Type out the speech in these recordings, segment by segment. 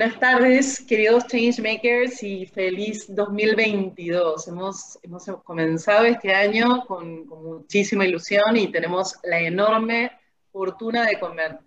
Buenas tardes, queridos Changemakers, y feliz 2022. Hemos, hemos comenzado este año con, muchísima ilusión y tenemos la enorme fortuna de,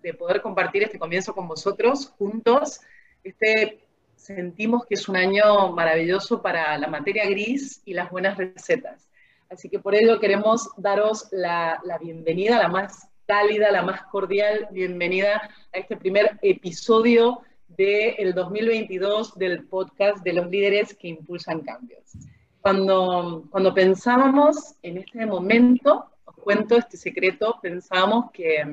de, poder compartir este comienzo con vosotros juntos. Este, sentimos que es un año maravilloso para la materia gris y las buenas recetas. Así que por ello queremos daros la, la bienvenida, la más cálida, la más cordial bienvenida a este primer episodio del 2022 del podcast de los líderes que impulsan cambios. Cuando, cuando pensábamos en este momento, os cuento este secreto, pensábamos que,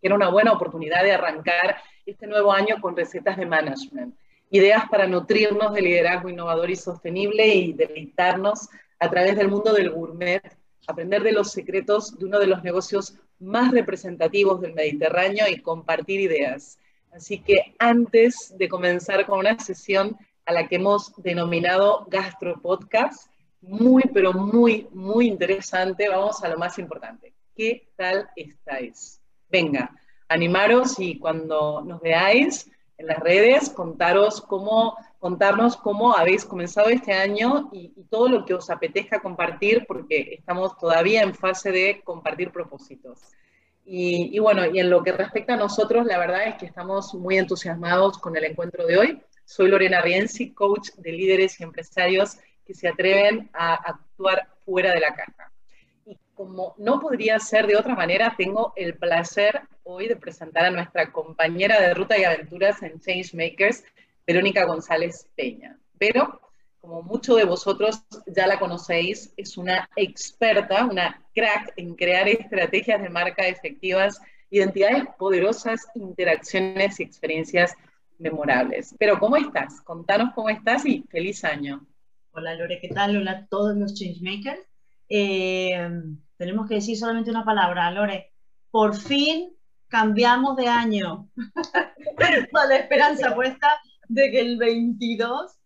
que era una buena oportunidad de arrancar este nuevo año con recetas de management, ideas para nutrirnos de liderazgo innovador y sostenible y deleitarnos a través del mundo del gourmet, aprender de los secretos de uno de los negocios más representativos del Mediterráneo y compartir ideas. Así que antes de comenzar con una sesión a la que hemos denominado Gastro Podcast, muy, pero muy, muy interesante, vamos a lo más importante. ¿Qué tal estáis? Venga, animaros y cuando nos veáis en las redes, contaros cómo, contarnos cómo habéis comenzado este año y, y todo lo que os apetezca compartir, porque estamos todavía en fase de compartir propósitos. Y, bueno, y en lo que respecta a nosotros, la verdad es que estamos muy entusiasmados con el encuentro de hoy. Soy Lorena Rienzi, coach de líderes y empresarios que se atreven a actuar fuera de la caja. Y como no podría ser de otra manera, tengo el placer hoy de presentar a nuestra compañera de ruta y aventuras en Changemakers, Verónica González Peña. Pero como muchos de vosotros ya la conocéis, es una experta, una crack en crear estrategias de marca efectivas, identidades poderosas, interacciones y experiencias memorables. Pero ¿cómo estás? Contanos cómo estás y feliz año. Hola Lore, ¿qué tal? Hola a todos los changemakers. Eh, tenemos que decir solamente una palabra, Lore. Por fin cambiamos de año. Con la esperanza puesta de que el 22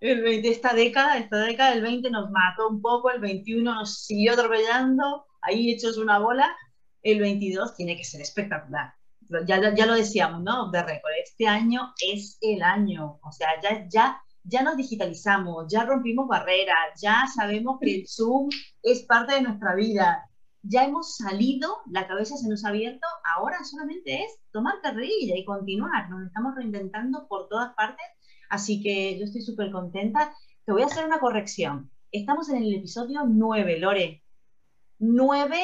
el 20, esta década, esta década del 20 nos mató un poco, el 21 nos siguió atropellando, ahí hechos una bola, el 22 tiene que ser espectacular. Ya, ya lo decíamos, ¿no? De récord, este año es el año, o sea, ya, ya, ya nos digitalizamos, ya rompimos barreras, ya sabemos que el Zoom es parte de nuestra vida, ya hemos salido, la cabeza se nos ha abierto, ahora solamente es tomar carrerilla y continuar, nos estamos reinventando por todas partes Así que yo estoy súper contenta. Te voy a hacer una corrección. Estamos en el episodio 9, Lore. 9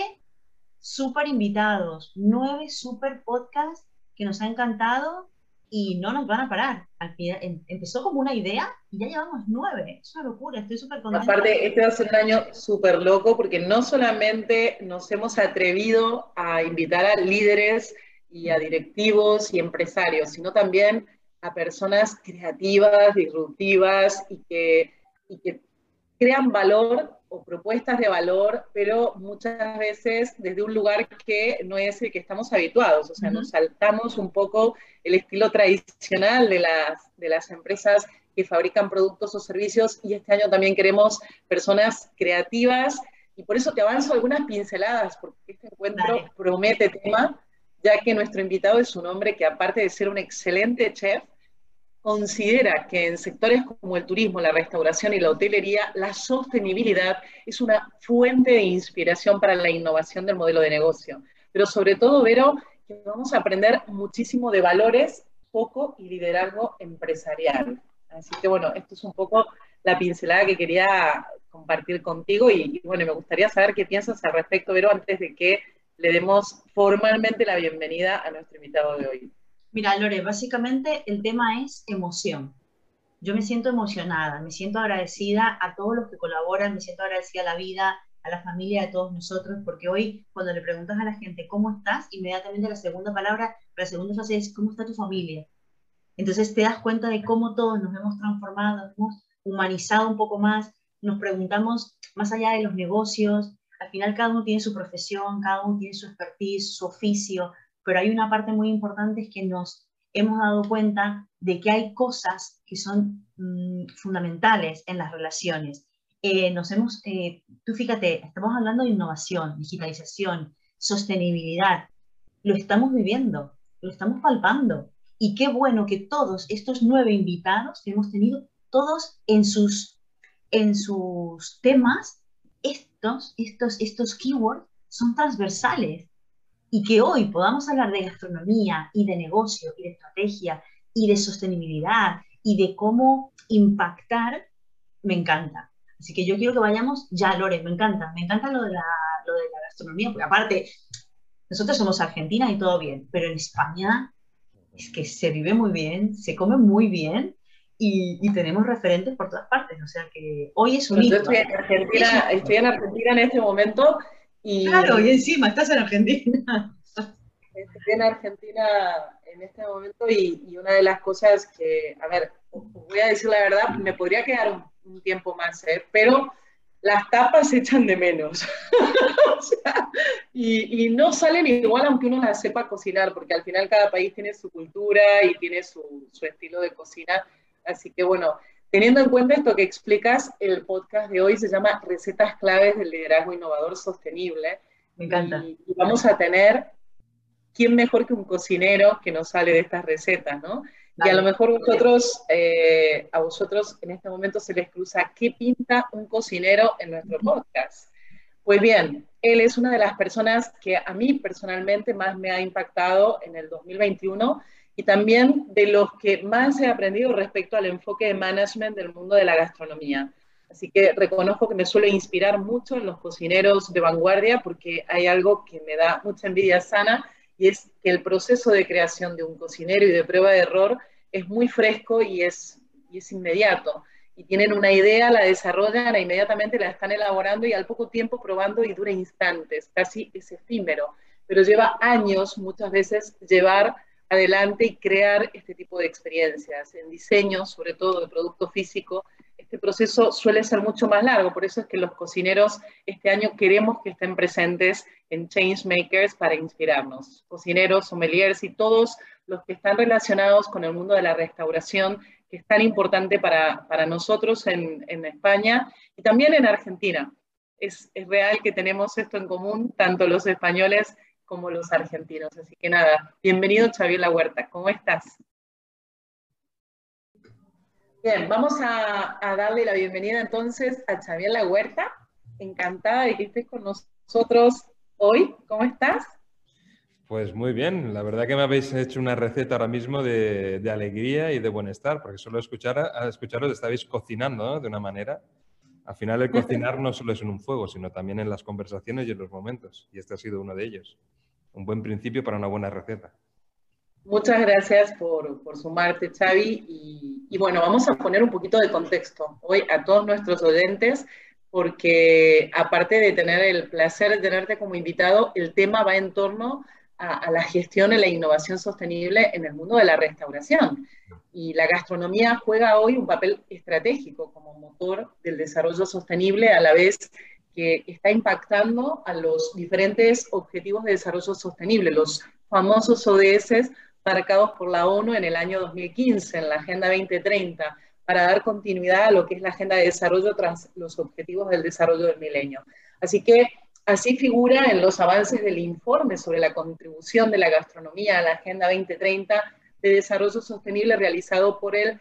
súper invitados, 9 súper podcasts que nos ha encantado y no nos van a parar. Al final, em, empezó como una idea y ya llevamos 9. Es una locura, estoy súper contenta. Aparte, este va a ser un año súper loco porque no solamente nos hemos atrevido a invitar a líderes y a directivos y empresarios, sino también a personas creativas, disruptivas y que, que crean valor o propuestas de valor, pero muchas veces desde un lugar que no es el que estamos habituados, o sea, nos saltamos un poco el estilo tradicional de las, de las empresas que fabrican productos o servicios y este año también queremos personas creativas y por eso te avanzo algunas pinceladas, porque este encuentro promete tema, ya que nuestro invitado es un hombre que aparte de ser un excelente chef, considera que en sectores como el turismo, la restauración y la hotelería, la sostenibilidad es una fuente de inspiración para la innovación del modelo de negocio. Pero sobre todo, Vero, que vamos a aprender muchísimo de valores, poco y liderazgo empresarial. Así que bueno, esto es un poco la pincelada que quería compartir contigo y, y bueno, me gustaría saber qué piensas al respecto, Vero, antes de que le demos formalmente la bienvenida a nuestro invitado de hoy. Mira, Lore, básicamente el tema es emoción. Yo me siento emocionada, me siento agradecida a todos los que colaboran, me siento agradecida a la vida, a la familia de todos nosotros, porque hoy cuando le preguntas a la gente cómo estás, inmediatamente la segunda palabra, la segunda frase es cómo está tu familia. Entonces te das cuenta de cómo todos nos hemos transformado, hemos humanizado un poco más, nos preguntamos más allá de los negocios, al final cada uno tiene su profesión, cada uno tiene su expertise, su oficio, pero hay una parte muy importante es que nos hemos dado cuenta de que hay cosas que son mm, fundamentales en las relaciones. Eh, nos hemos, eh, tú fíjate, estamos hablando de innovación, digitalización, sostenibilidad. Lo estamos viviendo, lo estamos palpando. Y qué bueno que todos estos nueve invitados que hemos tenido, todos en sus, en sus temas, estos, estos, estos keywords son transversales. Y que hoy podamos hablar de gastronomía y de negocio y de estrategia y de sostenibilidad y de cómo impactar, me encanta. Así que yo quiero que vayamos ya, Lore, me encanta, me encanta lo de la, lo de la gastronomía, porque aparte, nosotros somos Argentina y todo bien, pero en España es que se vive muy bien, se come muy bien y, tenemos referentes por todas partes. O sea que hoy es un Yo estoy en, Argentina, estoy en Argentina en este momento y... Claro, y encima estás en Argentina. Estoy en Argentina en este momento y, una de las cosas que, a ver, voy a decir la verdad, me podría quedar un, tiempo más, ¿eh? pero las tapas se echan de menos. y, no salen igual aunque uno las sepa cocinar, porque al final cada país tiene su cultura y tiene su, su estilo de cocina. Así que bueno, teniendo en cuenta esto que explicas, el podcast de hoy se llama Recetas claves del liderazgo innovador sostenible. Me encanta. Y, vamos a tener, ¿quién mejor que un cocinero que nos sale de estas recetas, no? Y a lo mejor vosotros, eh, a vosotros en este momento se les cruza, ¿qué pinta un cocinero en nuestro podcast? Pues bien, él es una de las personas que a mí personalmente más me ha impactado en el 2021 y también de los que más he aprendido respecto al enfoque de management del mundo de la gastronomía. Así que reconozco que me suele inspirar mucho en los cocineros de vanguardia porque hay algo que me da mucha envidia sana y es que el proceso de creación de un cocinero y de prueba de error es muy fresco y es, y es inmediato. Y tienen una idea, la desarrollan e inmediatamente la están elaborando y al poco tiempo probando y dura instantes, casi es efímero, pero lleva años muchas veces llevar adelante y crear este tipo de experiencias. En diseño, sobre todo de producto físico, este proceso suele ser mucho más largo, por eso es que los cocineros este año queremos que estén presentes en Changemakers para inspirarnos. Cocineros, sommeliers y todos los que están relacionados con el mundo de la restauración, que es tan importante para, para nosotros en, en, España y también en Argentina. Es, es real que tenemos esto en común, tanto los españoles como los argentinos. Así que nada, bienvenido Xavier La Huerta, ¿cómo estás? Bien, vamos a, darle la bienvenida entonces a Xavier La Huerta. Encantada de que estés con nosotros hoy. ¿Cómo estás? Pues muy bien, la verdad que me habéis hecho una receta ahora mismo de, alegría y de bienestar, porque solo escucharos estabais cocinando de una manera. Al final el cocinar no solo es en un fuego, sino también en las conversaciones y en los momentos, y este ha sido uno de ellos un buen principio para una buena receta. Muchas gracias por, por sumarte, Xavi. Y, bueno, vamos a poner un poquito de contexto hoy a todos nuestros oyentes, porque aparte de tener el placer de tenerte como invitado, el tema va en torno a, a la gestión y la innovación sostenible en el mundo de la restauración. Y la gastronomía juega hoy un papel estratégico como motor del desarrollo sostenible a la vez que está impactando a los diferentes objetivos de desarrollo sostenible, los famosos ODS marcados por la ONU en el año 2015, en la Agenda 2030, para dar continuidad a lo que es la Agenda de Desarrollo tras los objetivos del desarrollo del milenio. Así que así figura en los avances del informe sobre la contribución de la gastronomía a la Agenda 2030 de Desarrollo Sostenible realizado por el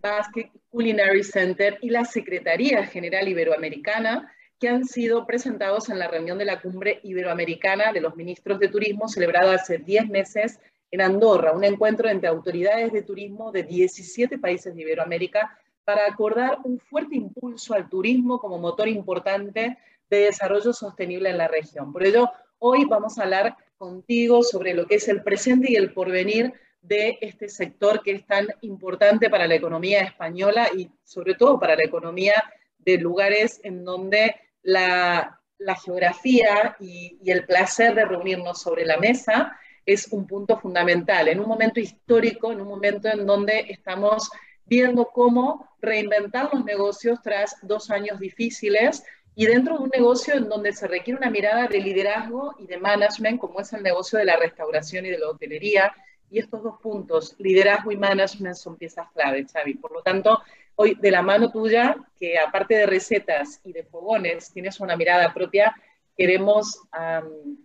Basque Culinary Center y la Secretaría General Iberoamericana, que han sido presentados en la reunión de la Cumbre Iberoamericana de los Ministros de Turismo celebrada hace 10 meses en Andorra, un encuentro entre autoridades de turismo de 17 países de Iberoamérica para acordar un fuerte impulso al turismo como motor importante de desarrollo sostenible en la región. Por ello, hoy vamos a hablar contigo sobre lo que es el presente y el porvenir de este sector que es tan importante para la economía española y sobre todo para la economía de lugares en donde la, geografía y, el placer de reunirnos sobre la mesa es un punto fundamental, en un momento histórico, en un momento en donde estamos viendo cómo reinventar los negocios tras dos años difíciles y dentro de un negocio en donde se requiere una mirada de liderazgo y de management, como es el negocio de la restauración y de la hotelería. Y estos dos puntos, liderazgo y management, son piezas clave, Xavi. Por lo tanto, hoy de la mano tuya, que aparte de recetas y de fogones, tienes una mirada propia, queremos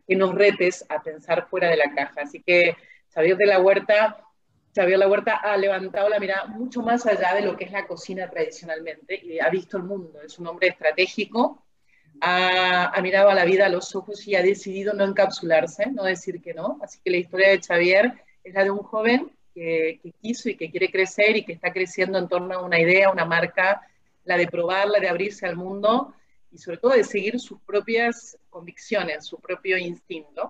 que nos retes a pensar fuera de la caja. Así que, Xavier de la Huerta, Xavier La Huerta ha levantado la mirada mucho más allá de lo que es la cocina tradicionalmente y ha visto el mundo. Es un hombre estratégico, ha, mirado a la vida a los ojos y ha decidido no encapsularse, no decir que no. Así que la historia de Xavier es la de un joven que, quiso y que quiere crecer y que está creciendo en torno a una idea, una marca, la de probar, la de abrirse al mundo y sobre todo de seguir sus propias convicciones, su propio instinto.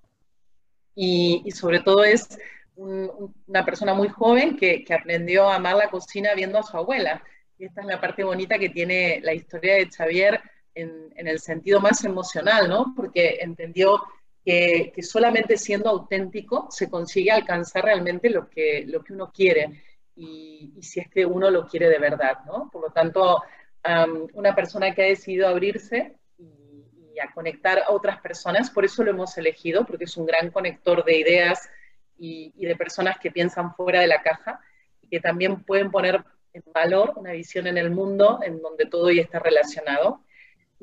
Y, y sobre todo es una persona muy joven que, que, aprendió a amar la cocina viendo a su abuela. Y esta es la parte bonita que tiene la historia de Xavier en, en el sentido más emocional, ¿no? Porque entendió que, que, solamente siendo auténtico se consigue alcanzar realmente lo que, lo que uno quiere. Y, y si es que uno lo quiere de verdad, ¿no? Por lo tanto, um, una persona que ha decidido abrirse y, y a conectar a otras personas, por eso lo hemos elegido, porque es un gran conector de ideas, y, de personas que piensan fuera de la caja y que también pueden poner en valor una visión en el mundo en donde todo ya está relacionado.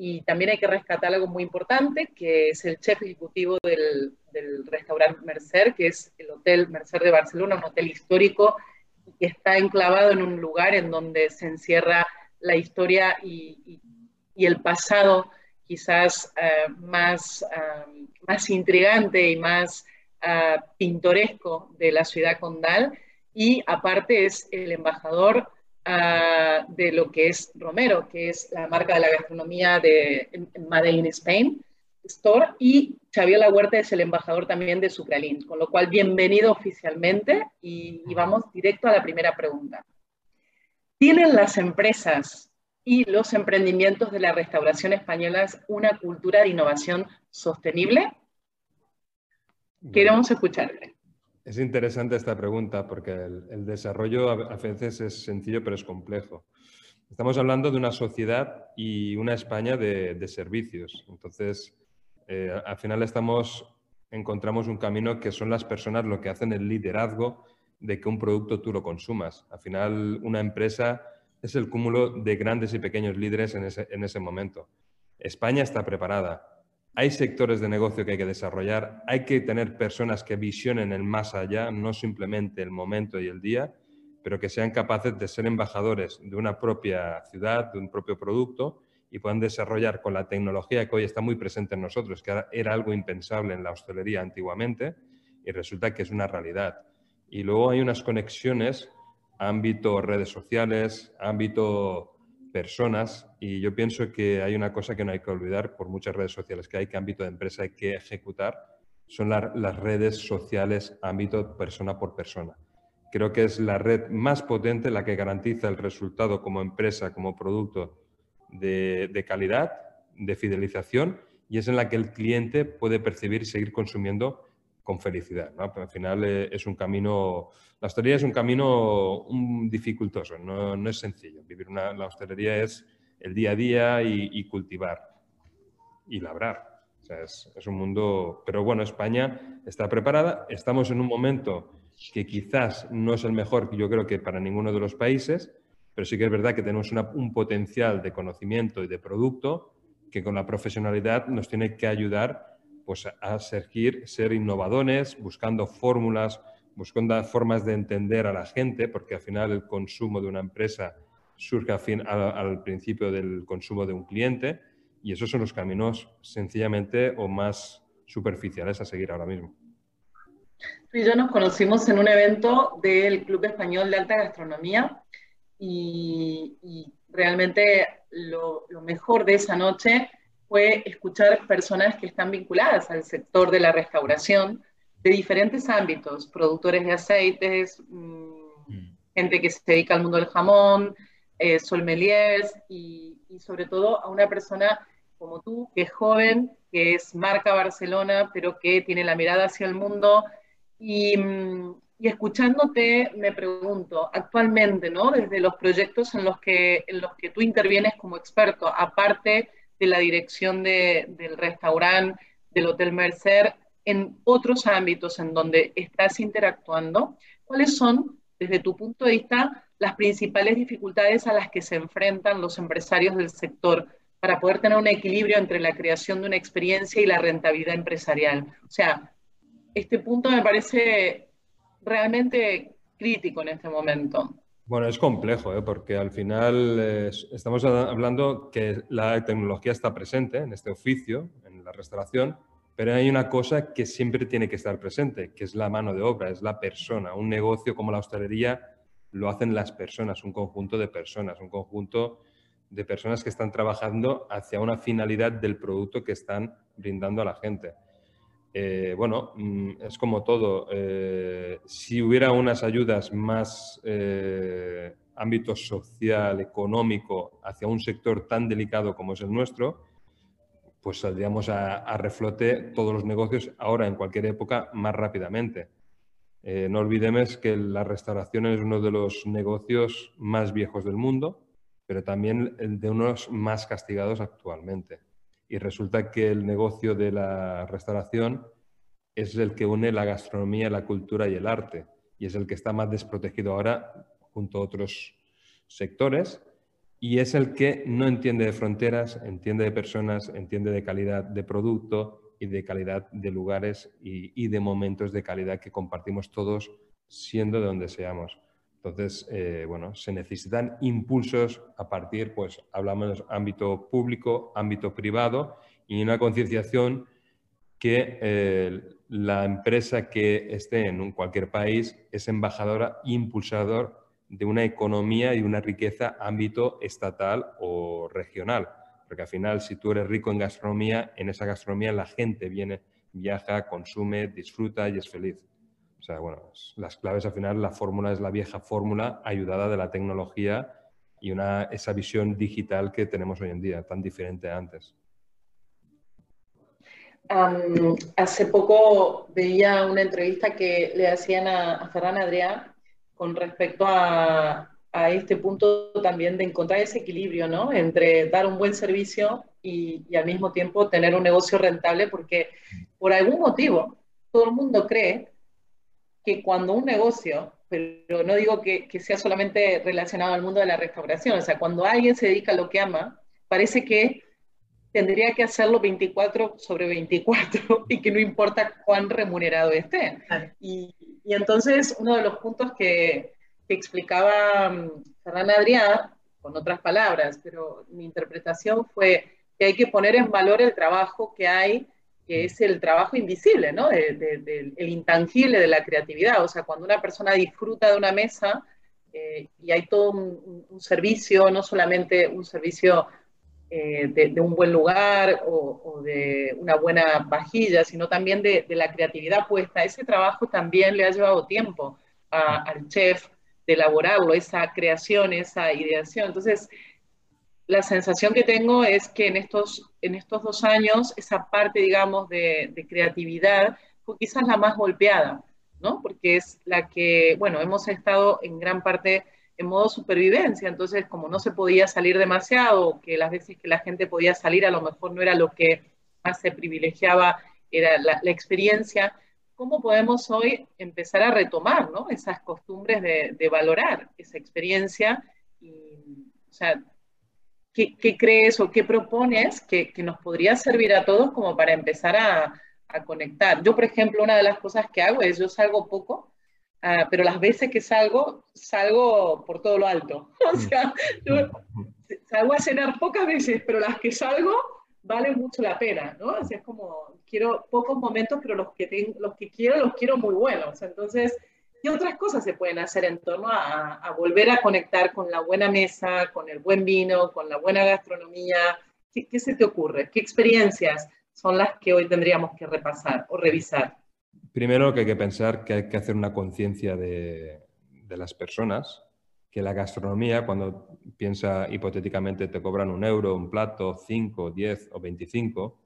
Y también hay que rescatar algo muy importante, que es el chef ejecutivo del, del restaurante Mercer, que es el Hotel Mercer de Barcelona, un hotel histórico que está enclavado en un lugar en donde se encierra la historia y, y, el pasado quizás uh, más, uh, más intrigante y más uh, pintoresco de la ciudad condal. Y aparte es el embajador uh, de lo que es Romero, que es la marca de la gastronomía de Made in Spain Store y Xavier La Huerta es el embajador también de Sucralin, con lo cual bienvenido oficialmente y, y vamos directo a la primera pregunta. ¿Tienen las empresas y los emprendimientos de la restauración española una cultura de innovación sostenible? Queremos escucharte. Es interesante esta pregunta porque el, desarrollo a, veces es sencillo pero es complejo. Estamos hablando de una sociedad y una España de, servicios. Entonces, eh, al final estamos, encontramos un camino que son las personas lo que hacen el liderazgo de que un producto tú lo consumas. Al final, una empresa es el cúmulo de grandes y pequeños líderes en ese, en ese momento. España está preparada hay sectores de negocio que hay que desarrollar, hay que tener personas que visionen el más allá, no simplemente el momento y el día, pero que sean capaces de ser embajadores de una propia ciudad, de un propio producto y puedan desarrollar con la tecnología que hoy está muy presente en nosotros, que era algo impensable en la hostelería antiguamente y resulta que es una realidad. Y luego hay unas conexiones, ámbito redes sociales, ámbito personas y yo pienso que hay una cosa que no hay que olvidar por muchas redes sociales que hay que ámbito de empresa hay que ejecutar, son las redes sociales ámbito persona por persona. Creo que es la red más potente la que garantiza el resultado como empresa, como producto de, calidad, de fidelización y es en la que el cliente puede percibir y seguir consumiendo con felicidad. al final eh, es un camino la hostelería es un camino dificultoso, no, es sencillo. Vivir una, la hostelería es el día a día y, cultivar y labrar. es, un mundo... Pero bueno, España está preparada. Estamos en un momento que quizás no es el mejor, yo creo que para ninguno de los países, pero sí que es verdad que tenemos un potencial de conocimiento y de producto que con la profesionalidad nos tiene que ayudar pues, a seguir, ser innovadores, buscando fórmulas buscando formas de entender a la gente, porque al final el consumo de una empresa surge al, principio del consumo de un cliente y esos son los caminos sencillamente o más superficiales a seguir ahora mismo. Tú y yo nos conocimos en un evento del Club Español de Alta Gastronomía y, realmente lo, lo, mejor de esa noche fue escuchar personas que están vinculadas al sector de la restauración, de diferentes ámbitos, productores de aceites, mm, mm. gente que se dedica al mundo del jamón, eh, solmeliers y, sobre todo a una persona como tú, que es joven, que es marca Barcelona, pero que tiene la mirada hacia el mundo. Y, mm, y, escuchándote, me pregunto, actualmente, ¿no? Desde los proyectos en los que, en los que tú intervienes como experto, aparte de la dirección de, del restaurante, del Hotel Mercer, en otros ámbitos en donde estás interactuando, ¿cuáles son, desde tu punto de vista, las principales dificultades a las que se enfrentan los empresarios del sector para poder tener un equilibrio entre la creación de una experiencia y la rentabilidad empresarial? O sea, este punto me parece realmente crítico en este momento. Bueno, es complejo, ¿eh? porque al final estamos hablando que la tecnología está presente en este oficio, en la restauración, pero hay una cosa que siempre tiene que estar presente, que es la mano de obra, es la persona. Un negocio como la hostelería lo hacen las personas, un conjunto de personas, un conjunto de personas que están trabajando hacia una finalidad del producto que están brindando a la gente. Eh, bueno, mm, es como todo. Eh, si hubiera unas ayudas más eh, ámbito social, económico, hacia un sector tan delicado como es el nuestro, pues saldríamos a, reflote todos los negocios ahora, en cualquier época, más rápidamente. no olvidemos que la restauración es uno de los negocios más viejos del mundo, pero también de unos más castigados actualmente y resulta que el negocio de la restauración es el que une la gastronomía, la cultura y el arte y es el que está más desprotegido ahora junto a otros sectores y es el que no entiende de fronteras, entiende de personas, entiende de calidad de producto y de calidad de lugares y, de momentos de calidad que compartimos todos siendo de donde seamos. Entonces, eh, bueno, se necesitan impulsos a partir, pues hablamos de ámbito público, ámbito privado y una concienciación que eh, la empresa que esté en cualquier país es embajadora e impulsador de una economía y una riqueza ámbito estatal o regional. Porque al final, si tú eres rico en gastronomía, en esa gastronomía la gente viene, viaja, consume, disfruta y es feliz. O sea, bueno, las claves al final, la fórmula es la vieja fórmula ayudada de la tecnología y una, esa visión digital que tenemos hoy en día, tan diferente a antes. hace poco veía una entrevista que le hacían a, Ferran Adrià con respecto a, este punto también de encontrar ese equilibrio, ¿no? Entre dar un buen servicio y, y, al mismo tiempo tener un negocio rentable, porque por algún motivo todo el mundo cree que cuando un negocio, pero no digo que, sea solamente relacionado al mundo de la restauración, o sea, cuando alguien se dedica a lo que ama, parece que tendría que hacerlo 24 sobre 24 y que no importa cuán remunerado esté. Y, entonces uno de los puntos que, explicaba um, Ferran Adrià, con otras palabras, pero mi interpretación fue que hay que poner en valor el trabajo que hay que es el trabajo invisible, ¿no? el intangible de la creatividad. O sea, cuando una persona disfruta de una mesa eh, y hay todo un, servicio, no solamente un servicio eh, de, un buen lugar o, de una buena vajilla, sino también de, la creatividad puesta, ese trabajo también le ha llevado tiempo al chef de elaborarlo, esa creación, esa ideación. Entonces, la sensación que tengo es que en estos, en estos dos años esa parte, digamos, de, creatividad fue quizás la más golpeada, ¿no? Porque es la que, bueno, hemos estado en gran parte en modo supervivencia, entonces como no se podía salir demasiado, que las veces que la gente podía salir a lo mejor no era lo que más se privilegiaba, era la, experiencia, ¿cómo podemos hoy empezar a retomar ¿no? esas costumbres de, valorar esa experiencia? Y, o sea, ¿qué, crees o qué propones que, nos podría servir a todos como para empezar a, conectar? Yo, por ejemplo, una de las cosas que hago es yo salgo poco, ah, pero las veces que salgo, salgo por todo lo alto. O sea, yo salgo a cenar pocas veces, pero las que salgo vale mucho la pena, ¿no? O sea, es como, quiero pocos momentos, pero los que, tengo, los que quiero, los quiero muy buenos. Entonces, ¿Qué otras cosas se pueden hacer en torno a, volver a conectar con la buena mesa, con el buen vino, con la buena gastronomía? ¿Qué, se te ocurre? ¿Qué experiencias son las que hoy tendríamos que repasar o revisar? Primero que hay que pensar que hay que hacer una conciencia de, las personas, que la gastronomía, cuando piensa hipotéticamente te cobran un euro, un plato, cinco, diez o veinticinco,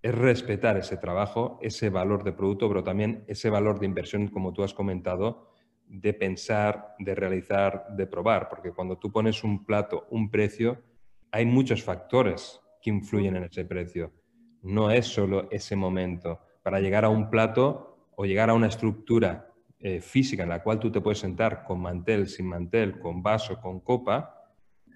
es respetar ese trabajo, ese valor de producto, pero también ese valor de inversión, como tú has comentado, de pensar, de realizar, de probar, porque cuando tú pones un plato, un precio, hay muchos factores que influyen en ese precio. No es solo ese momento. Para llegar a un plato o llegar a una estructura eh, física en la cual tú te puedes sentar con mantel, sin mantel, con vaso, con copa,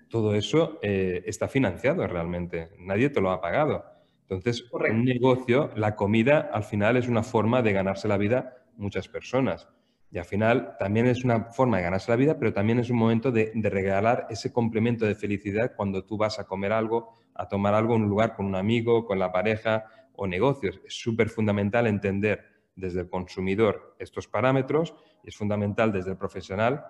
todo eso eh, está financiado realmente. Nadie te lo ha pagado. Entonces, un negocio, la comida al final es una forma de ganarse la vida muchas personas. Y al final también es una forma de ganarse la vida, pero también es un momento de, regalar ese complemento de felicidad cuando tú vas a comer algo, a tomar algo en un lugar con un amigo, con la pareja o negocios. Es súper fundamental entender desde el consumidor estos parámetros y es fundamental desde el profesional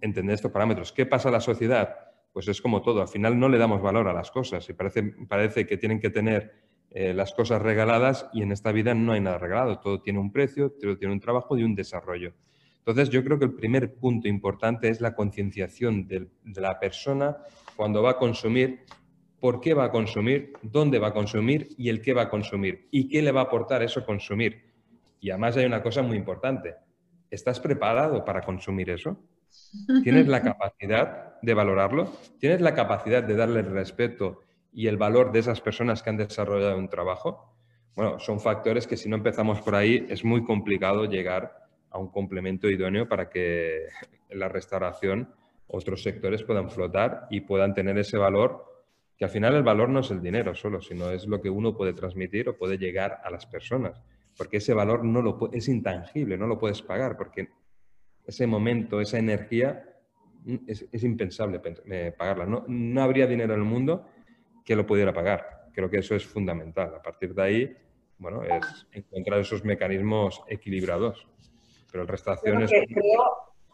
entender estos parámetros. ¿Qué pasa a la sociedad? Pues es como todo, al final no le damos valor a las cosas y parece, parece que tienen que tener eh, las cosas regaladas y en esta vida no hay nada regalado, todo tiene un precio, todo tiene un trabajo y un desarrollo. Entonces, yo creo que el primer punto importante es la concienciación de, la persona cuando va a consumir, por qué va a consumir, dónde va a consumir y el qué va a consumir y qué le va a aportar eso consumir. Y además hay una cosa muy importante. ¿Estás preparado para consumir eso? ¿Tienes la capacidad de valorarlo? ¿Tienes la capacidad de darle el respeto y el valor de esas personas que han desarrollado un trabajo? Bueno, son factores que si no empezamos por ahí es muy complicado llegar a un complemento idóneo para que la restauración otros sectores puedan flotar y puedan tener ese valor, que al final el valor no es el dinero solo, sino es lo que uno puede transmitir o puede llegar a las personas, porque ese valor no lo, es intangible, no lo puedes pagar, porque ese momento, esa energía es, impensable eh, pagarla. No, no habría dinero en el mundo que lo pudiera pagar. Creo que eso es fundamental. A partir de ahí, bueno, es encontrar esos mecanismos equilibrados pero el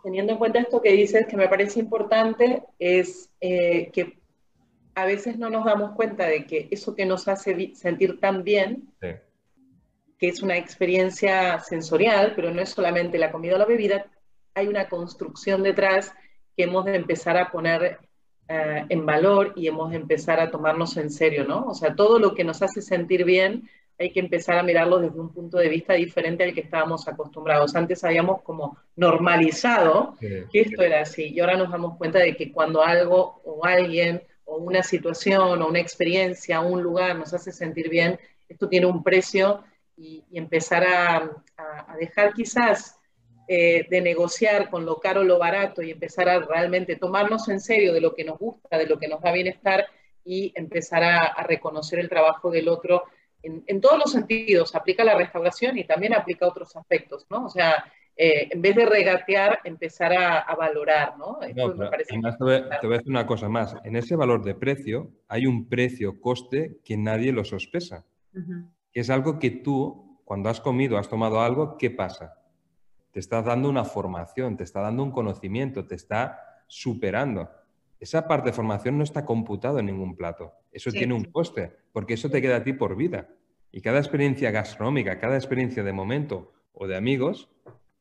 teniendo en cuenta esto que dices, que me parece importante, es eh, que a veces no nos damos cuenta de que eso que nos hace sentir tan bien, que es una experiencia sensorial, pero no es solamente la comida o la bebida, hay una construcción detrás que hemos de empezar a poner eh, en valor y hemos de empezar a tomarnos en serio, ¿no? O sea, todo lo que nos hace sentir bien hay que empezar a mirarlo desde un punto de vista diferente al que estábamos acostumbrados. Antes habíamos como normalizado que esto era así y ahora nos damos cuenta de que cuando algo o alguien o una situación o una experiencia o un lugar nos hace sentir bien, esto tiene un precio y, empezar a, dejar quizás eh, de negociar con lo caro o lo barato y empezar a realmente tomarnos en serio de lo que nos gusta, de lo que nos da bienestar y empezar a reconocer el trabajo del otro en, todos los sentidos, aplica la restauración y también aplica otros aspectos, ¿no? O sea, eh, en vez de regatear, empezar a, valorar, ¿no? no me parece te, voy, te, voy, a decir una cosa más. En ese valor de precio hay un precio-coste que nadie lo sospesa. Que es algo que tú, cuando has comido, has tomado algo, ¿qué pasa? Te estás dando una formación, te está dando un conocimiento, te está superando. Esa parte de formación no está computado en ningún plato. Eso tiene un coste, porque eso te queda a ti por vida. Y cada experiencia gastronómica, cada experiencia de momento o de amigos,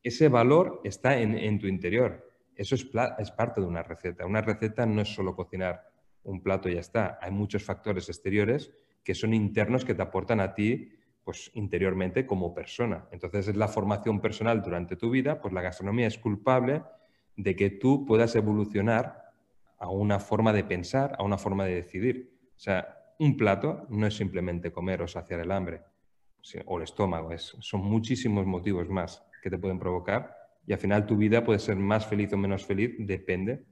ese valor está en, tu interior. Eso es, es, parte de una receta. Una receta no es solo cocinar un plato y ya está. Hay muchos factores exteriores que son internos que te aportan a ti pues interiormente como persona. Entonces es la formación personal durante tu vida, pues la gastronomía es culpable de que tú puedas evolucionar a una forma de pensar, a una forma de decidir. O sea, un plato no es simplemente comer o saciar el hambre o el estómago, es, son muchísimos motivos más que te pueden provocar y al final tu vida puede ser más feliz o menos feliz, depende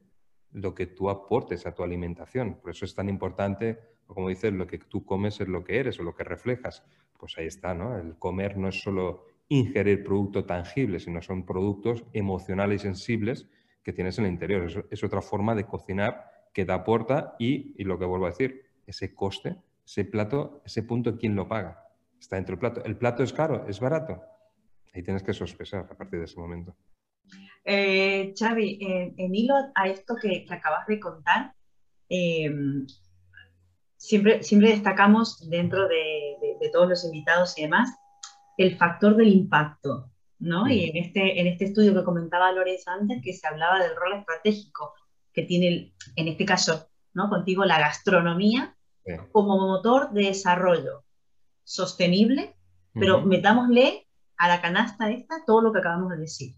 lo que tú aportes a tu alimentación. Por eso es tan importante, como dices, lo que tú comes es lo que eres o lo que reflejas. Pues ahí está, ¿no? El comer no es solo ingerir producto tangible, sino son productos emocionales y sensibles que tienes en el interior. Es, es otra forma de cocinar que te aporta y, y lo que vuelvo a decir, ese coste, ese plato, ese punto, ¿quién lo paga? Está dentro del plato. ¿El plato es caro? ¿Es barato? Ahí tienes que sospechar a partir de ese momento. Eh, Xavi, en hilo a esto que, acabas de contar, eh, siempre, siempre destacamos dentro de, todos los invitados y demás el factor del impacto, ¿no? Y en este, en este estudio que comentaba Lorenzo antes, que se hablaba del rol estratégico que tiene, en este caso, ¿no? Contigo, la gastronomía como motor de desarrollo sostenible, pero metámosle a la canasta esta todo lo que acabamos de decir.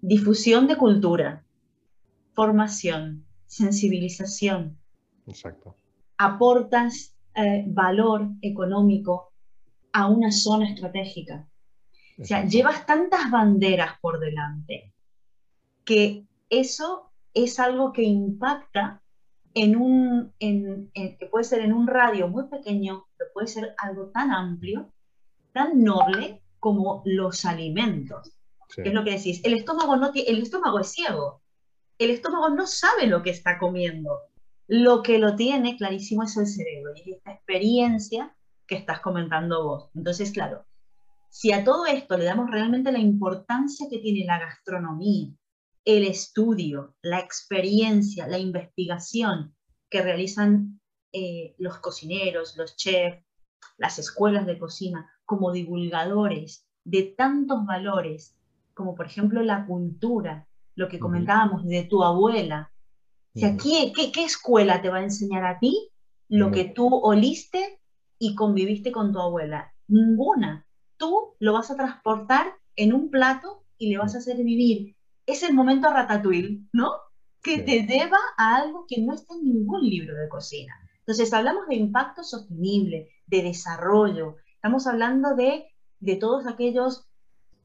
Difusión de cultura, formación, sensibilización. Exacto. Aportas eh, valor económico a una zona estratégica. O sea, llevas tantas banderas por delante que eso es algo que impacta en un, en, que puede ser en un radio muy pequeño, pero puede ser algo tan amplio, tan noble como los alimentos. es lo que decís. El estómago, no el estómago es ciego. El estómago no sabe lo que está comiendo. Lo que lo tiene clarísimo es el cerebro y es esta experiencia que estás comentando vos. Entonces, claro, si a todo esto le damos realmente la importancia que tiene la gastronomía, el estudio, la experiencia, la investigación que realizan eh, los cocineros, los chefs, las escuelas de cocina, como divulgadores de tantos valores, como por ejemplo la cultura, lo que comentábamos de tu abuela. O sea, ¿qué, qué, escuela te va a enseñar a ti lo que tú oliste y conviviste con tu abuela? Ninguna. Tú lo vas a transportar en un plato y le vas a hacer vivir. Es el momento ratatouille, ¿no? Que te deba a algo que no está en ningún libro de cocina. Entonces, hablamos de impacto sostenible, de desarrollo, estamos hablando de, de todos aquellos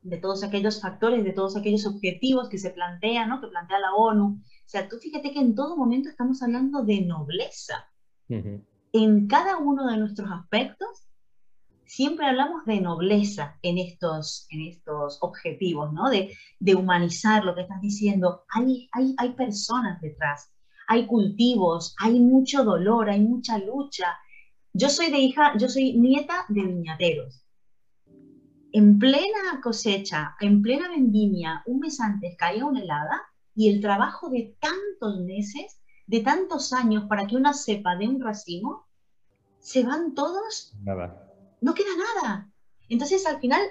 de todos aquellos factores, de todos aquellos objetivos que se plantean, ¿no? que plantea la ONU. O sea, tú fíjate que en todo momento estamos hablando de nobleza. En cada uno de nuestros aspectos, siempre hablamos de nobleza en estos, en estos objetivos, ¿no? De, de humanizar lo que estás diciendo. Hay, hay, hay personas detrás, hay cultivos, hay mucho dolor, hay mucha lucha. Yo soy de hija, yo soy nieta de viñateros. En plena cosecha, en plena vendimia, un mes antes caía una helada y el trabajo de tantos meses, de tantos años para que una cepa de un racimo, se van todos. Nada. No queda nada. Entonces al final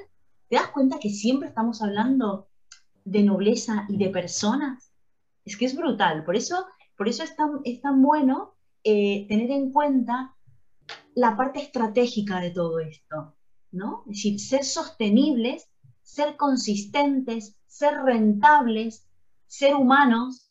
te das cuenta que siempre estamos hablando de nobleza y de personas. Es que es brutal. Por eso por eso es tan, es tan bueno eh, tener en cuenta la parte estratégica de todo esto, ¿no? Es decir, ser sostenibles, ser consistentes, ser rentables, ser humanos,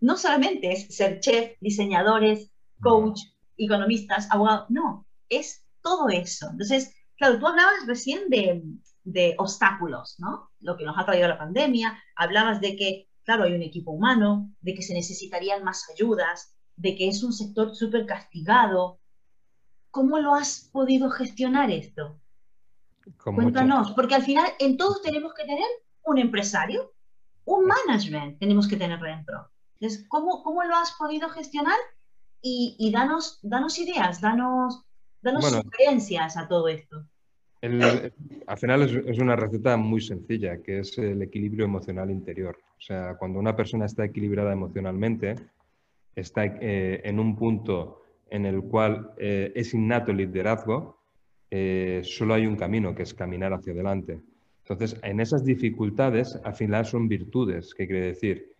no solamente es ser chef, diseñadores, coach, economistas, abogados, no, es todo eso. Entonces, claro, tú hablabas recién de, de obstáculos, ¿no? Lo que nos ha traído la pandemia, hablabas de que claro, hay un equipo humano, de que se necesitarían más ayudas, de que es un sector súper castigado. ¿Cómo lo has podido gestionar esto? Cuéntanos, porque al final en todos tenemos que tener un empresario, un management tenemos que tener dentro. Entonces, ¿cómo, cómo lo has podido gestionar? Y, danos, danos ideas, danos, danos sugerencias a todo esto al final es, una receta muy sencilla, que es el equilibrio emocional interior. O sea, cuando una persona está equilibrada emocionalmente, está eh, en un punto en el cual eh, es innato el liderazgo, eh, solo hay un camino, que es caminar hacia adelante. Entonces, en esas dificultades, al final son virtudes, que quiere decir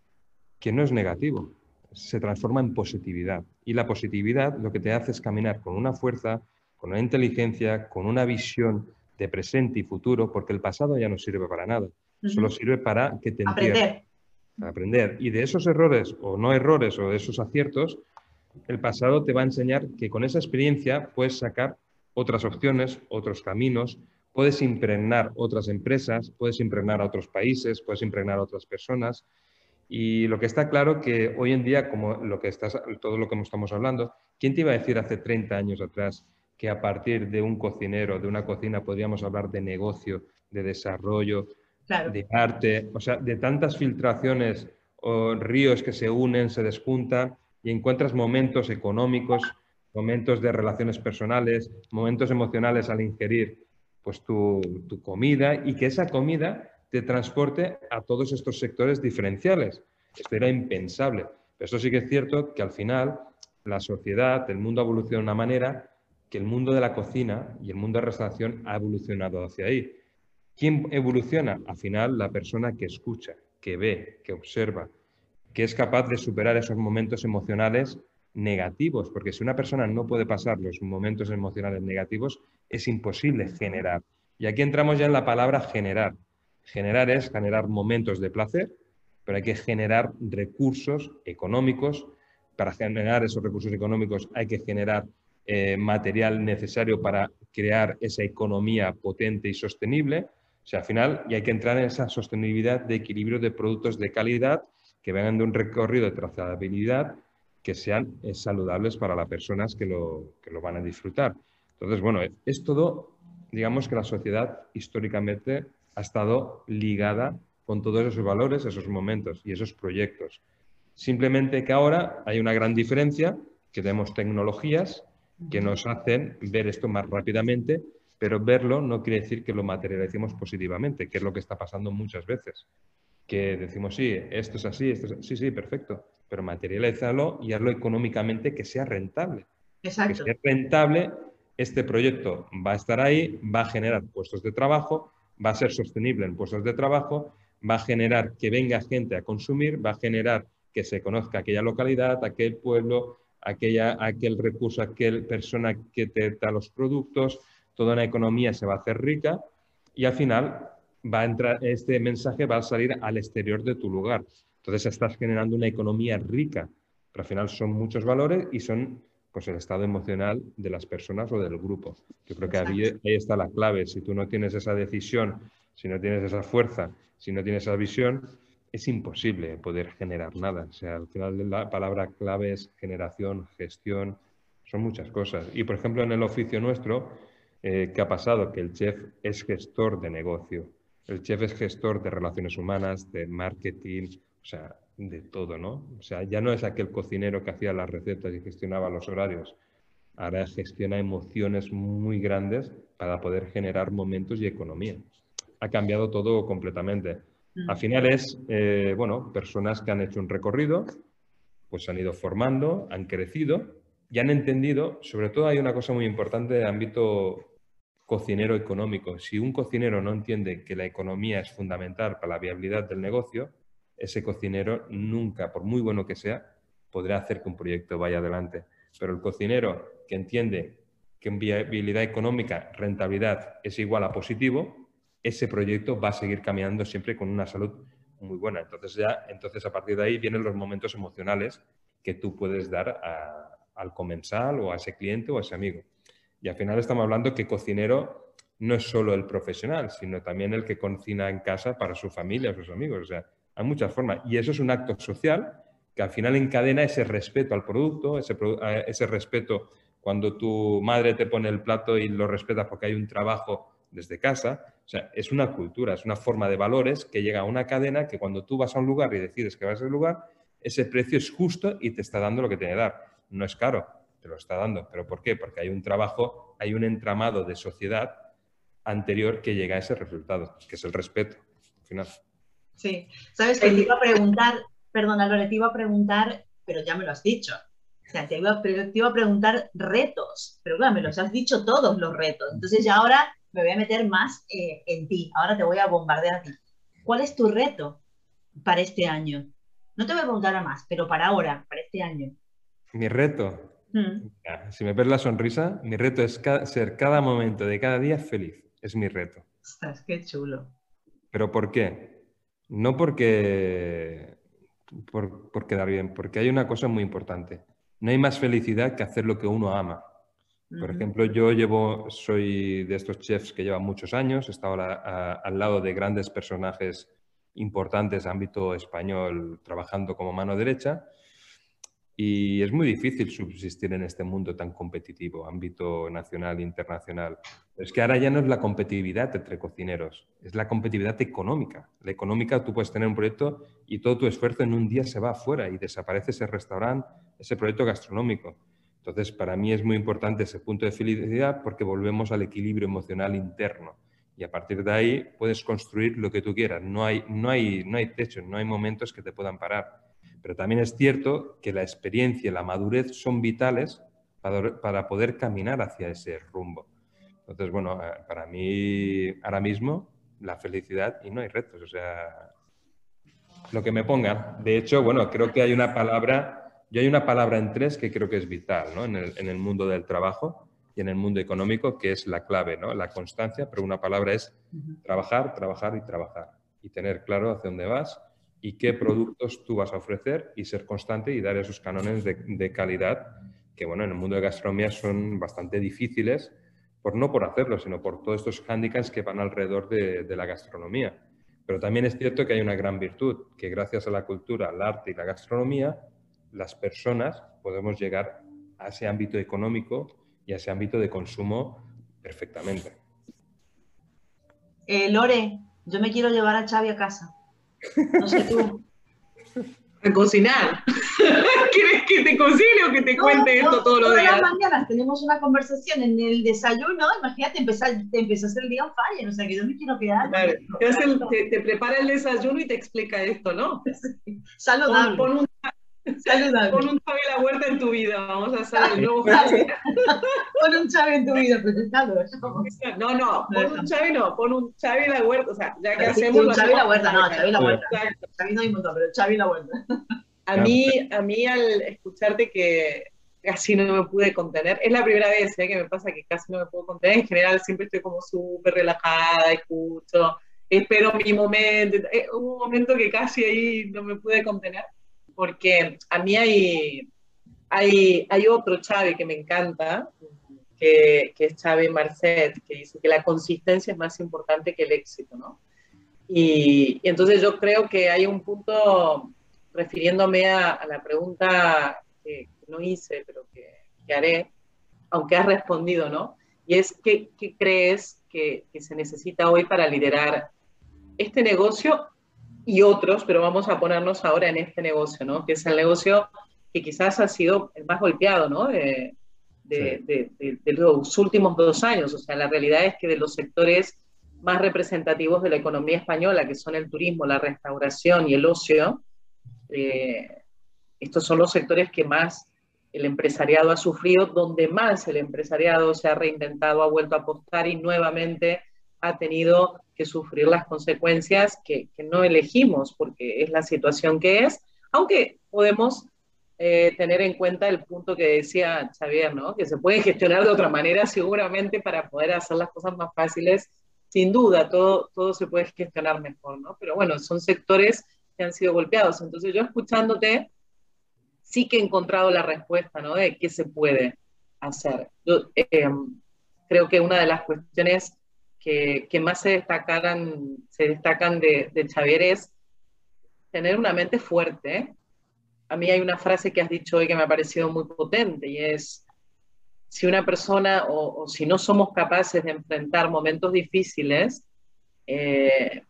que no es negativo, se transforma en positividad. Y la positividad lo que te hace es caminar con una fuerza, con una inteligencia, con una visión de presente y futuro, porque el pasado ya no sirve para nada, solo sirve para que te. Para aprender. Y de esos errores o no errores o de esos aciertos, el pasado te va a enseñar que con esa experiencia puedes sacar otras opciones, otros caminos, puedes impregnar otras empresas, puedes impregnar a otros países, puedes impregnar a otras personas. Y lo que está claro que hoy en día, como lo que estás, todo lo que estamos hablando, ¿quién te iba a decir hace 30 años atrás que a partir de un cocinero, de una cocina, podríamos hablar de negocio, de desarrollo, de arte, o sea, de tantas filtraciones o ríos que se unen, se despuntan y encuentras momentos económicos, momentos de relaciones personales, momentos emocionales al ingerir pues tu, tu comida y que esa comida te transporte a todos estos sectores diferenciales. Esto era impensable. Pero eso sí que es cierto que al final la sociedad, el mundo ha evolucionado de una manera que el mundo de la cocina y el mundo de la restauración ha evolucionado hacia ahí. ¿Quién evoluciona? Al final, la persona que escucha, que ve, que observa, que es capaz de superar esos momentos emocionales negativos, porque si una persona no puede pasar los momentos emocionales negativos, es imposible generar. Y aquí entramos ya en la palabra generar. Generar es generar momentos de placer, pero hay que generar recursos económicos. Para generar esos recursos económicos hay que generar eh, material necesario para crear esa economía potente y sostenible. O sea, al final y hay que entrar en esa sostenibilidad de equilibrio de productos de calidad que vengan de un recorrido de trazabilidad que sean eh, saludables para las personas que lo, que lo van a disfrutar. Entonces, bueno, es todo, digamos que la sociedad históricamente ha estado ligada con todos esos valores, esos momentos y esos proyectos. Simplemente que ahora hay una gran diferencia, que tenemos tecnologías que nos hacen ver esto más rápidamente, pero verlo no quiere decir que lo materialicemos positivamente, que es lo que está pasando muchas veces. Que decimos, sí, esto es así, esto es así, sí, sí, perfecto, pero materializarlo y hazlo económicamente que sea rentable. Exacto. Que sea rentable, este proyecto va a estar ahí, va a generar puestos de trabajo, va a ser sostenible en puestos de trabajo, va a generar que venga gente a consumir, va a generar que se conozca aquella localidad, aquel pueblo, aquella, aquel recurso, aquella persona que te da los productos, toda una economía se va a hacer rica y al final va a entrar, este mensaje va a salir al exterior de tu lugar. Entonces estás generando una economía rica, pero al final son muchos valores y son pues el estado emocional de las personas o del grupo. Yo creo que ahí, ahí, está la clave. Si tú no tienes esa decisión, si no tienes esa fuerza, si no tienes esa visión, es imposible poder generar nada. O sea, al final la palabra clave es generación, gestión, son muchas cosas. Y por ejemplo, en el oficio nuestro, eh, ¿qué ha pasado? Que el chef es gestor de negocio. El chef es gestor de relaciones humanas, de marketing, o sea, de todo, ¿no? O sea, ya no es aquel cocinero que hacía las recetas y gestionaba los horarios. Ahora gestiona emociones muy grandes para poder generar momentos y economía. Ha cambiado todo completamente. Al mm. final es, eh, bueno, personas que han hecho un recorrido, pues han ido formando, han crecido y han entendido, sobre todo hay una cosa muy importante de ámbito cocinero económico. Si un cocinero no entiende que la economía es fundamental para la viabilidad del negocio, ese cocinero nunca, por muy bueno que sea, podrá hacer que un proyecto vaya adelante. Pero el cocinero que entiende que en viabilidad económica, rentabilidad es igual a positivo, ese proyecto va a seguir caminando siempre con una salud muy buena. Entonces ya, entonces a partir de ahí vienen los momentos emocionales que tú puedes dar al comensal o a ese cliente o a ese amigo. Y al final estamos hablando que cocinero no es solo el profesional, sino también el que cocina en casa para su familia o sus amigos. O sea, hay muchas formas. Y eso es un acto social que al final encadena ese respeto al producto, ese, respeto cuando tu madre te pone el plato y lo respetas porque hay un trabajo desde casa. O sea, es una cultura, es una forma de valores que llega a una cadena que cuando tú vas a un lugar y decides que vas a ese lugar, ese precio es justo y te está dando lo que tiene que dar. No es caro, te lo está dando. ¿Pero por qué? Porque hay un trabajo, hay un entramado de sociedad anterior que llega a ese resultado, que es el respeto, al final. Sí, sabes que te iba a preguntar, perdona Lore, te iba a preguntar, pero ya me lo has dicho. O sea, te iba, te iba a preguntar retos, pero claro, me los has dicho todos los retos. Entonces ya ahora me voy a meter más eh, en ti. Ahora te voy a bombardear a ti. ¿Cuál es tu reto para este año? No te voy a preguntar a más, pero para ahora, para este año. Mi reto. Mm. si me ves la sonrisa, mi reto es ser cada momento de cada día feliz. Es mi reto. Estás qué chulo. ¿Pero por qué? No porque por, por, quedar bien, porque hay una cosa muy importante. No hay más felicidad que hacer lo que uno ama. Por ejemplo, yo llevo, soy de estos chefs que llevan muchos años, he estado al lado de grandes personajes importantes ámbito español trabajando como mano derecha y es muy difícil subsistir en este mundo tan competitivo, ámbito nacional e internacional. Es que ahora ya no es la competitividad entre cocineros, es la competitividad económica. La económica, tú puedes tener un proyecto y todo tu esfuerzo en un día se va afuera y desaparece ese restaurante, ese proyecto gastronómico. Entonces, para mí es muy importante ese punto de felicidad porque volvemos al equilibrio emocional interno. Y a partir de ahí puedes construir lo que tú quieras. No hay, no hay, no hay techo, no hay momentos que te puedan parar. Pero también es cierto que la experiencia y la madurez son vitales para, poder caminar hacia ese rumbo. Entonces, bueno, eh, para mí ahora mismo la felicidad y no hay retos, o sea, lo que me pongan. De hecho, bueno, creo que hay una palabra, yo hay una palabra en tres que creo que es vital ¿no? en, el, en el mundo del trabajo y en el mundo económico, que es la clave, ¿no? la constancia, pero una palabra es trabajar, trabajar y trabajar y tener claro hacia dónde vas y qué productos tú vas a ofrecer y ser constante y dar esos cánones de, calidad que, bueno, en el mundo de gastronomía son bastante difíciles, por no por hacerlo, sino por todos estos hándicaps que van alrededor de, de la gastronomía. Pero también es cierto que hay una gran virtud, que gracias a la cultura, al arte y la gastronomía, las personas podemos llegar a ese ámbito económico y a ese ámbito de consumo perfectamente. Eh, Lore, Yo me quiero llevar a Xavi a casa. No sé tú. A cocinar. ¿Quieres que te cocine o que te cuente esto todos los días? Todas las mañanas tenemos una conversación en el desayuno. Imagínate, empezar, te empezaste el día en fire. O sea, que yo me quiero quedar. Claro. Te, te, prepara el desayuno y te explica esto, ¿no? Saludable. Pon, un, Saludable. Pon un Xavi la huerta en tu vida. Vamos a hacer el nuevo pon un Xavi en tu vida, presentado. No, no, pon un Xavi no, pon un Xavi la huerta. O sea, ya que sí, hacemos. Xavi la huerta, no, Xavi la huerta. Xavi no hay mundo, pero Xavi la huerta. A mí, a mí al escucharte que casi no me pude contener, es la primera vez ¿eh? que me pasa que casi no me puedo contener, en general siempre estoy como súper relajada, escucho, espero mi momento, eh, hubo un momento que casi ahí no me pude contener, porque a mí hay, hay, hay otro Xavi que me encanta, que, que, es Xavi Marcet, que dice que la consistencia es más importante que el éxito, ¿no? Y, y entonces yo creo que hay un punto, refiriéndome a, a la pregunta que, que, no hice, pero que, que, haré, aunque has respondido, ¿no? Y es, ¿qué, qué crees que, que se necesita hoy para liderar este negocio y otros, pero vamos a ponernos ahora en este negocio, ¿no? Que es el negocio que quizás ha sido el más golpeado, ¿no? De, de, sí. de, de, los últimos dos años. O sea, la realidad es que de los sectores más representativos de la economía española, que son el turismo, la restauración y el ocio, eh, estos son los sectores que más el empresariado ha sufrido, donde más el empresariado se ha reinventado, ha vuelto a apostar y nuevamente ha tenido que sufrir las consecuencias que, que, no elegimos porque es la situación que es, aunque podemos eh, tener en cuenta el punto que decía Xavier, ¿no? que se puede gestionar de otra manera seguramente para poder hacer las cosas más fáciles, sin duda, todo, todo se puede gestionar mejor, ¿no? pero bueno, son sectores que han sido golpeados, entonces yo escuchándote sí que he encontrado la respuesta ¿no? de qué se puede hacer. Yo eh, creo que una de las cuestiones que, que, más se destacan, se destacan de, de, Xavier es tener una mente fuerte. A mí hay una frase que has dicho hoy que me ha parecido muy potente y es, si una persona o, o si no somos capaces de enfrentar momentos difíciles, eh,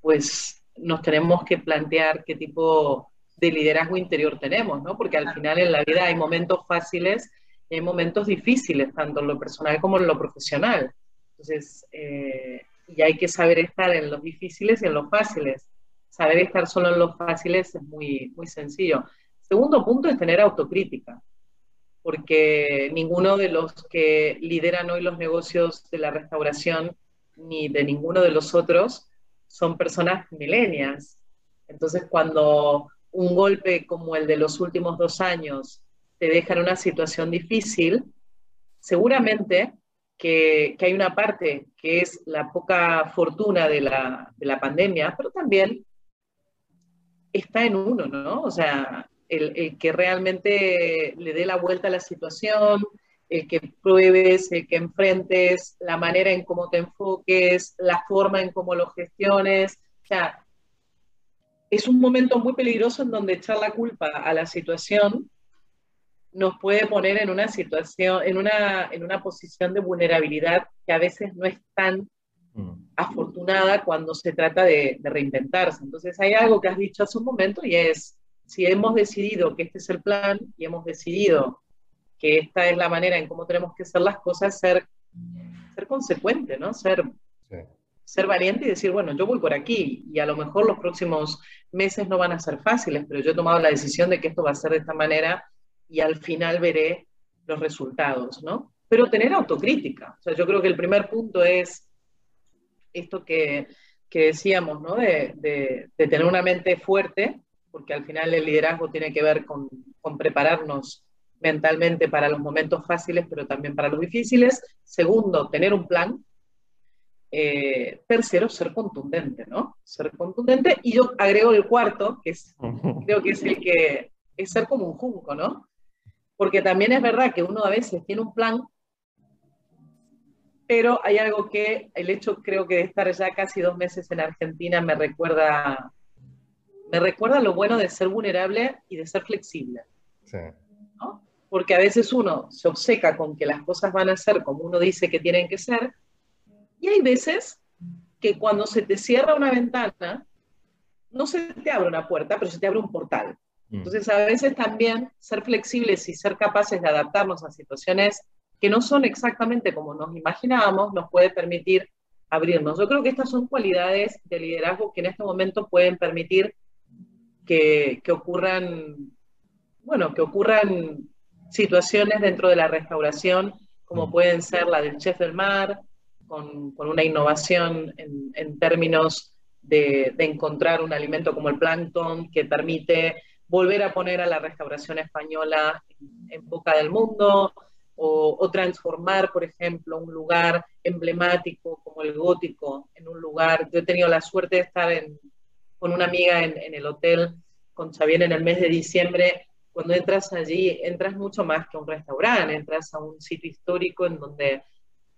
pues nos tenemos que plantear qué tipo de liderazgo interior tenemos, ¿no? Porque al final en la vida hay momentos fáciles y hay momentos difíciles, tanto en lo personal como en lo profesional. Entonces, eh, y hay que saber estar en los difíciles y en los fáciles. Saber estar solo en los fáciles es muy, muy sencillo. Segundo punto es tener autocrítica, porque ninguno de los que lideran hoy los negocios de la restauración, ni de ninguno de los otros, son personas milenias. Entonces, cuando un golpe como el de los últimos dos años te deja en una situación difícil, seguramente que, que, hay una parte que es la poca fortuna de la, de la, pandemia, pero también está en uno, ¿no? O sea, el, el, que realmente le dé la vuelta a la situación, el que pruebes, el que enfrentes, la manera en cómo te enfoques, la forma en cómo lo gestiones. O sea, es un momento muy peligroso en donde echar la culpa a la situación nos puede poner en una situación, en una, en una posición de vulnerabilidad que a veces no es tan mm. afortunada cuando se trata de, de, reinventarse. Entonces hay algo que has dicho hace un momento y es, si hemos decidido que este es el plan y hemos decidido que esta es la manera en cómo tenemos que hacer las cosas, ser, ser consecuente, ¿no? Ser, sí. ser valiente y decir, bueno, yo voy por aquí y a lo mejor los próximos meses no van a ser fáciles, pero yo he tomado la decisión de que esto va a ser de esta manera y al final veré los resultados, ¿no? Pero tener autocrítica. O sea, yo creo que el primer punto es esto que, que decíamos, ¿no? De, de, de, tener una mente fuerte, porque al final el liderazgo tiene que ver con, con prepararnos mentalmente para los momentos fáciles, pero también para los difíciles. Segundo, tener un plan. Eh, tercero, ser contundente, ¿no? Ser contundente. Y yo agrego el cuarto, que es, creo que es el que es ser como un junco, ¿no? porque también es verdad que uno a veces tiene un plan, pero hay algo que el hecho creo que de estar ya casi dos meses en Argentina me recuerda, me recuerda lo bueno de ser vulnerable y de ser flexible. Sí. ¿no? Porque a veces uno se obceca con que las cosas van a ser como uno dice que tienen que ser, y hay veces que cuando se te cierra una ventana, no se te abre una puerta, pero se te abre un portal. Mm. Entonces, a veces también ser flexibles y ser capaces de adaptarnos a situaciones que no son exactamente como nos imaginábamos, nos puede permitir abrirnos. Yo creo que estas son cualidades de liderazgo que en este momento pueden permitir que, que ocurran, bueno, que ocurran situaciones dentro de la restauración, como mm. pueden ser la del chef del mar, con, con una innovación en, en términos de, de, encontrar un alimento como el plancton que permite volver a poner a la restauración española en, boca del mundo, o, o, transformar, por ejemplo, un lugar emblemático como el gótico en un lugar. Yo he tenido la suerte de estar en, con una amiga en, en, el hotel con Xavier en el mes de diciembre. Cuando entras allí, entras mucho más que a un restaurante, entras a un sitio histórico en donde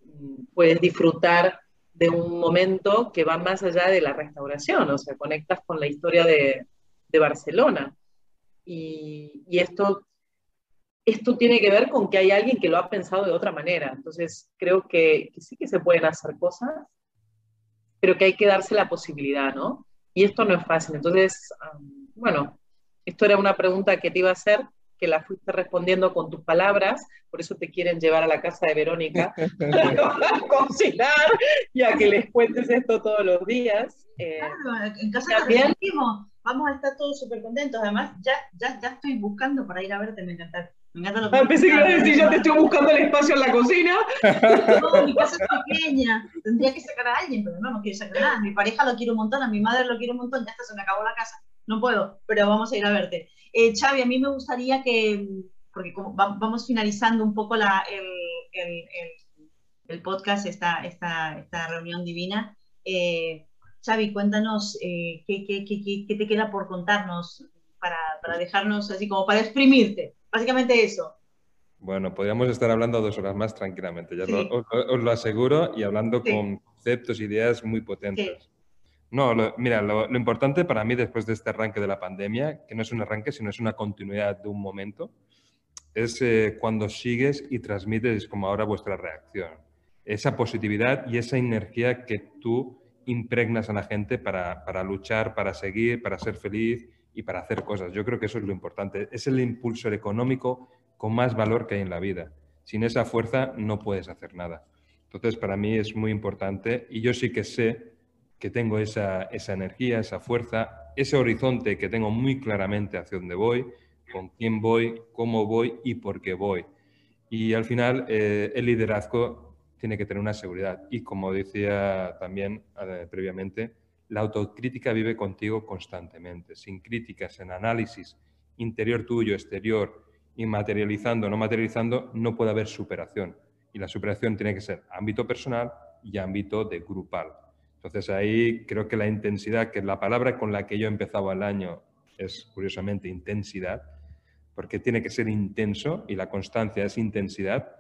mm, puedes disfrutar de un momento que va más allá de la restauración, o sea, conectas con la historia de, de Barcelona. Y, y, esto, esto tiene que ver con que hay alguien que lo ha pensado de otra manera. Entonces, creo que, que sí que se pueden hacer cosas, pero que hay que darse la posibilidad, ¿no? Y esto no es fácil. Entonces, um, bueno, esto era una pregunta que te iba a hacer, que la fuiste respondiendo con tus palabras, por eso te quieren llevar a la casa de Verónica a cocinar y a que les cuentes esto todos los días. Eh, claro, en casa también, vamos a estar todos súper contentos. Además, ya, ya, ya estoy buscando para ir a verte, me encanta. Me encanta lo que ah, pensé que iba a decir, ya te estoy buscando el espacio en la cocina. No, mi casa es pequeña, tendría que sacar a alguien, pero no, no quiero sacar a nada. Mi pareja lo quiere un montón, a mi madre lo quiere un montón, ya hasta se me acabó la casa. No puedo, pero vamos a ir a verte. Eh, Xavi, a mí me gustaría que, porque como vamos finalizando un poco la, el, el, el, el, podcast, esta, esta, esta reunión divina, eh, Xavi, cuéntanos eh, ¿qué, qué, qué, qué, te queda por contarnos para, para, dejarnos así como para exprimirte. Básicamente eso. Bueno, podríamos estar hablando dos horas más tranquilamente, ya sí. lo, os, os, lo aseguro, y hablando sí. con conceptos, ideas muy potentes. Sí. No, mira, lo, lo, importante para mí después de este arranque de la pandemia, que no es un arranque, sino es una continuidad de un momento, es eh, cuando sigues y transmites como ahora vuestra reacción. Esa positividad y esa energía que tú impregnas a la gente para, para luchar, para seguir, para ser feliz y para hacer cosas. Yo creo que eso es lo importante. Es el impulso económico con más valor que hay en la vida. Sin esa fuerza no puedes hacer nada. Entonces, para mí es muy importante y yo sí que sé que tengo esa, esa energía, esa fuerza, ese horizonte que tengo muy claramente hacia dónde voy, con quién voy, cómo voy y por qué voy. Y al final eh, el liderazgo tiene que tener una seguridad. Y como decía también eh, previamente, la autocrítica vive contigo constantemente. Sin críticas, en análisis interior tuyo, exterior, y materializando, no materializando, no puede haber superación. Y la superación tiene que ser ámbito personal y ámbito de grupal. Entonces ahí creo que la intensidad, que la palabra con la que yo empezaba el año es curiosamente intensidad, porque tiene que ser intenso y la constancia es intensidad,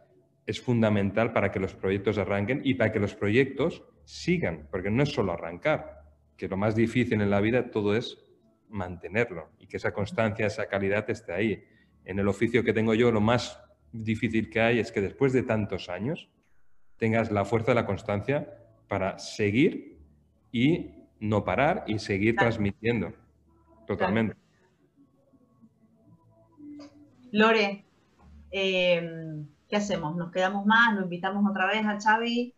es fundamental para que los proyectos arranquen y para que los proyectos sigan, porque no es solo arrancar, que lo más difícil en la vida todo es mantenerlo y que esa constancia, esa calidad esté ahí. En el oficio que tengo yo, lo más difícil que hay es que después de tantos años tengas la fuerza de la constancia para seguir y no parar y seguir claro. transmitiendo. Totalmente. Lore, eh, ¿qué hacemos? ¿Nos quedamos más? ¿Lo invitamos otra vez a Xavi?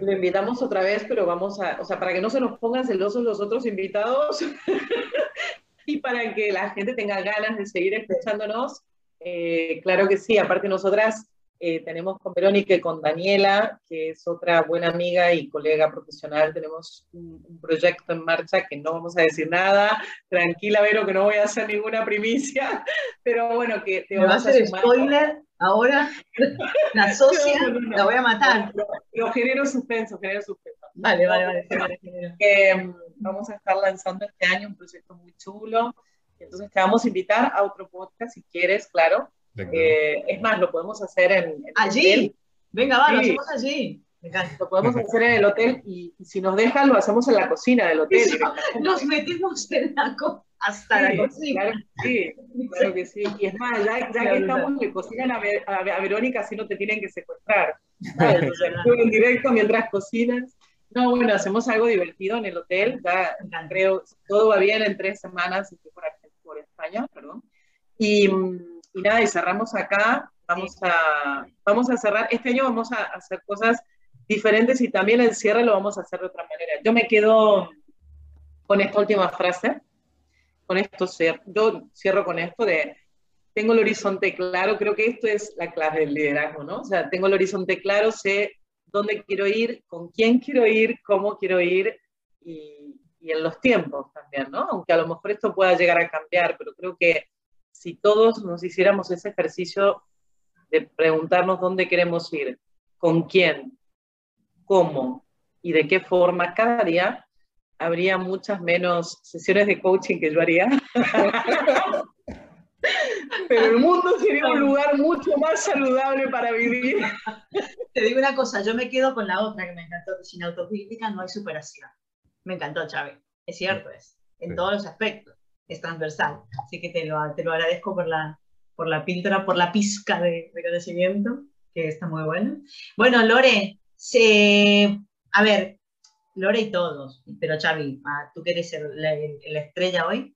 Lo invitamos otra vez, pero vamos a, o sea, para que no se nos pongan celosos los otros invitados y para que la gente tenga ganas de seguir escuchándonos, eh, claro que sí, aparte nosotras eh, tenemos con Verónica y con Daniela, que es otra buena amiga y colega profesional. Tenemos un, un, proyecto en marcha que no vamos a decir nada. Tranquila, Vero, que no voy a hacer ninguna primicia, pero bueno, que te vamos a hacer spoiler ahora. La socia no, no, no, la voy a matar. Pero genero suspenso, genero suspenso. Vale, vale, vale. Eh, vamos a estar lanzando este año un proyecto muy chulo. Entonces te vamos a invitar a otro podcast si quieres, claro eh, es más, lo podemos hacer en, en allí. Hotel. Venga, va, sí. lo hacemos allí. Lo podemos hacer en el hotel y, y, si nos dejan lo hacemos en la cocina del hotel. Eso, nos metimos en la co hasta sí, la cocina. Claro, sí, claro que sí. Y es más, ya, ya que estamos, le cocinan a, a, a, Verónica, así no te tienen que secuestrar. Vale, en directo mientras cocinas. No, bueno, hacemos algo divertido en el hotel. Ya creo, todo va bien en tres semanas, estoy por, por España, perdón. Y, y, nada, y cerramos acá. Vamos a, vamos a cerrar. Este año vamos a hacer cosas diferentes y también el cierre lo vamos a hacer de otra manera. Yo me quedo con esta última frase. Con esto, yo cierro con esto de tengo el horizonte claro, creo que esto es la clave del liderazgo, ¿no? O sea, tengo el horizonte claro, sé dónde quiero ir, con quién quiero ir, cómo quiero ir y, y en los tiempos también, ¿no? Aunque a lo mejor esto pueda llegar a cambiar, pero creo que si todos nos hiciéramos ese ejercicio de preguntarnos dónde queremos ir, con quién, cómo y de qué forma cada día, habría muchas menos sesiones de coaching que yo haría. Pero el mundo sería un lugar mucho más saludable para vivir. Te digo una cosa, yo me quedo con la otra que me encantó, que sin autocrítica no hay superación. Me encantó, Chávez. Es cierto, es en todos los aspectos, es transversal. Así que te lo, te lo agradezco por la, por la píldora, por la pizca de, de conocimiento, que está muy bueno. Bueno, Lore, se, a ver, Lore y todos, pero Xavi, ah, tú que eres la, estrella hoy,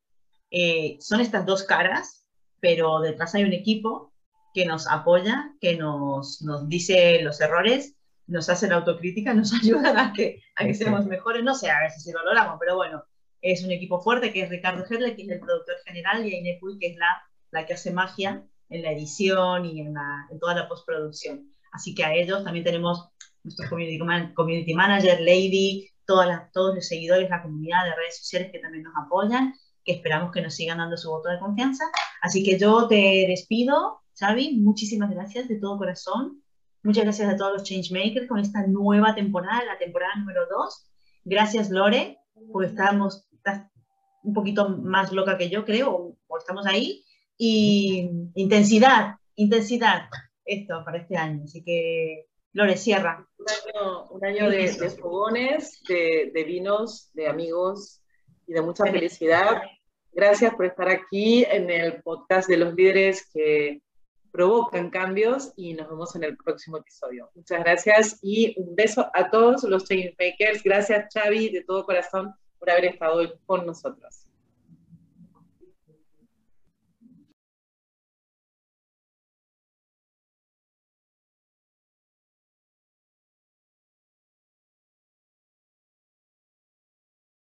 eh, son estas dos caras pero detrás hay un equipo que nos apoya, que nos, nos dice los errores, nos hace la autocrítica, nos ayuda a que, a que seamos mejores. No sé a ver si lo logramos, pero bueno, es un equipo fuerte que es Ricardo Gerle, que es el productor general, y Aine Puy, que es la, la que hace magia en la edición y en, la, en toda la postproducción. Así que a ellos también tenemos nuestro community, community manager, Lady, todas todos los seguidores, la comunidad de redes sociales que también nos apoyan que esperamos que nos sigan dando su voto de confianza. Así que yo te despido, Xavi, muchísimas gracias de todo corazón. Muchas gracias a todos los Changemakers con esta nueva temporada, la temporada número 2. Gracias, Lore, porque estamos, estás un poquito más loca que yo, creo, o, estamos ahí. Y intensidad, intensidad, esto para este año. Así que, Lore, cierra. Un año, de, fogones, de, de, vinos, de amigos y de mucha felicidad. Gracias por estar aquí en el podcast de los líderes que provocan cambios y nos vemos en el próximo episodio. Muchas gracias y un beso a todos los change makers. Gracias Xavi de todo corazón por haber estado hoy con nosotros.